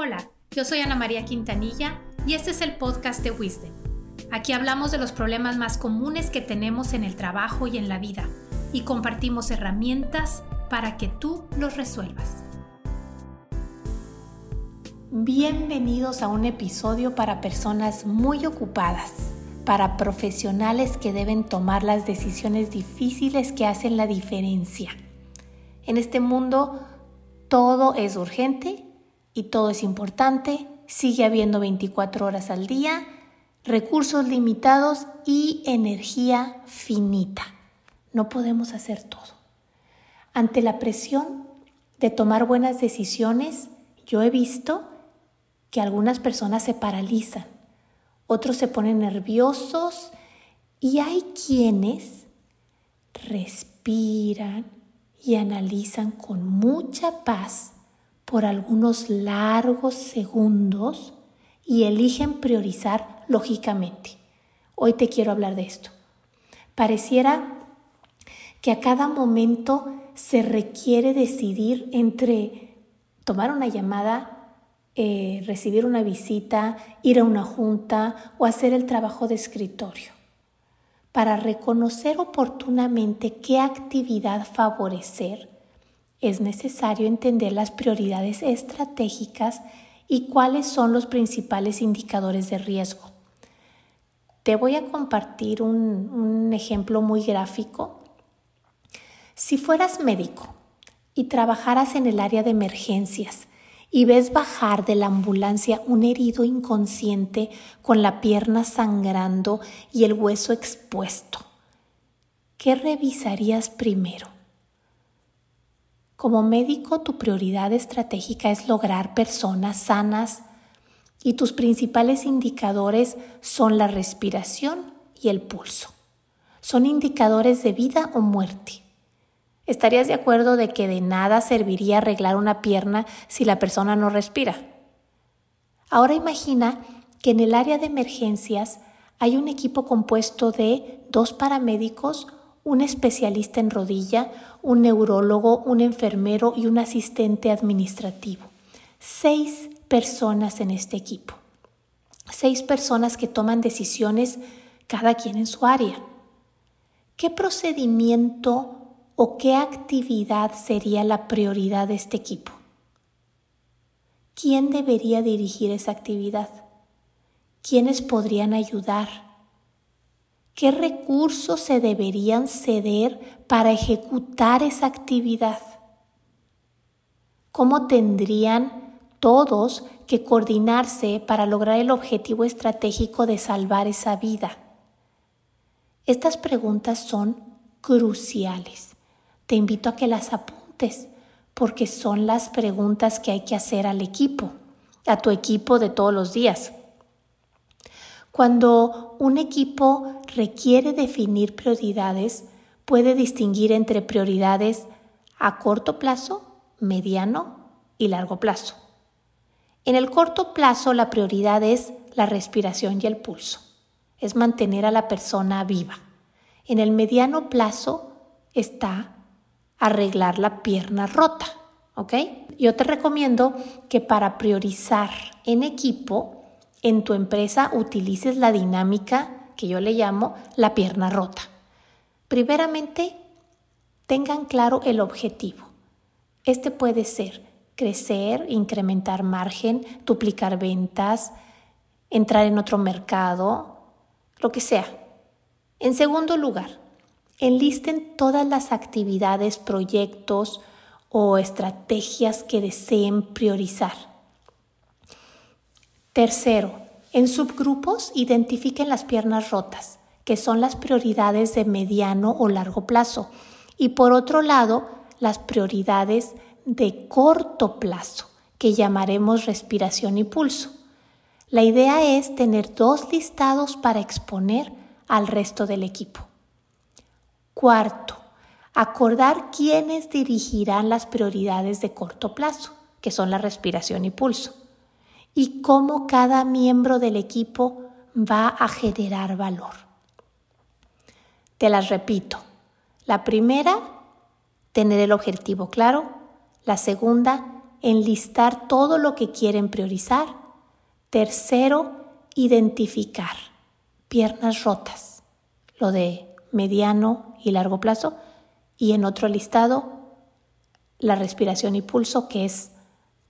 Hola, yo soy Ana María Quintanilla y este es el podcast de Wisdom. Aquí hablamos de los problemas más comunes que tenemos en el trabajo y en la vida y compartimos herramientas para que tú los resuelvas. Bienvenidos a un episodio para personas muy ocupadas, para profesionales que deben tomar las decisiones difíciles que hacen la diferencia. En este mundo todo es urgente y todo es importante, sigue habiendo 24 horas al día, recursos limitados y energía finita. No podemos hacer todo. Ante la presión de tomar buenas decisiones, yo he visto que algunas personas se paralizan, otros se ponen nerviosos y hay quienes respiran y analizan con mucha paz por algunos largos segundos y eligen priorizar lógicamente. Hoy te quiero hablar de esto. Pareciera que a cada momento se requiere decidir entre tomar una llamada, eh, recibir una visita, ir a una junta o hacer el trabajo de escritorio. Para reconocer oportunamente qué actividad favorecer, es necesario entender las prioridades estratégicas y cuáles son los principales indicadores de riesgo. Te voy a compartir un, ejemplo muy gráfico. Si fueras médico y trabajaras en el área de emergencias y ves bajar de la ambulancia un herido inconsciente con la pierna sangrando y el hueso expuesto, ¿qué revisarías primero? Como médico, tu prioridad estratégica es lograr personas sanas y tus principales indicadores son la respiración y el pulso. Son indicadores de vida o muerte. ¿Estarías de acuerdo de que de nada serviría arreglar una pierna si la persona no respira? Ahora imagina que en el área de emergencias hay un equipo compuesto de dos paramédicos, un especialista en rodilla, un neurólogo, un enfermero y un asistente administrativo. Seis personas en este equipo. Seis personas que toman decisiones cada quien en su área. ¿Qué procedimiento o qué actividad sería la prioridad de este equipo? ¿Quién debería dirigir esa actividad? ¿Quiénes podrían ayudar? ¿Qué recursos se deberían ceder para ejecutar esa actividad? ¿Cómo tendrían todos que coordinarse para lograr el objetivo estratégico de salvar esa vida? Estas preguntas son cruciales. Te invito a que las apuntes porque son las preguntas que hay que hacer al equipo, a tu equipo de todos los días. Cuando un equipo requiere definir prioridades, puede distinguir entre prioridades a corto plazo, mediano y largo plazo. En el corto plazo la prioridad es la respiración y el pulso, es mantener a la persona viva. En el mediano plazo está arreglar la pierna rota, ¿ok? Yo te recomiendo que para priorizar en equipo en tu empresa utilices la dinámica que yo le llamo la pierna rota. Primeramente, tengan claro el objetivo. Este puede ser crecer, incrementar margen, duplicar ventas, entrar en otro mercado, lo que sea. En segundo lugar, enlisten todas las actividades, proyectos o estrategias que deseen priorizar. Tercero, en subgrupos identifiquen las piernas rotas, que son las prioridades de mediano o largo plazo. Y por otro lado, las prioridades de corto plazo, que llamaremos respiración y pulso. La idea es tener dos listados para exponer al resto del equipo. Cuarto, acordar quiénes dirigirán las prioridades de corto plazo, que son la respiración y pulso y cómo cada miembro del equipo va a generar valor. Te las repito. La primera, tener el objetivo claro. La segunda, enlistar todo lo que quieren priorizar. Tercero, identificar piernas rotas, lo de mediano y largo plazo. Y en otro listado, la respiración y pulso, que es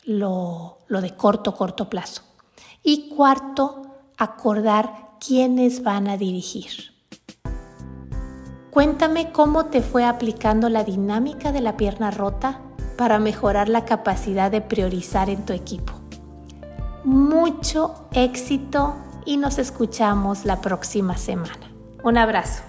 lo, de corto, corto plazo. Y cuarto, acordar quiénes van a dirigir. Cuéntame cómo te fue aplicando la dinámica de la pierna rota para mejorar la capacidad de priorizar en tu equipo. Mucho éxito y nos escuchamos la próxima semana. Un abrazo.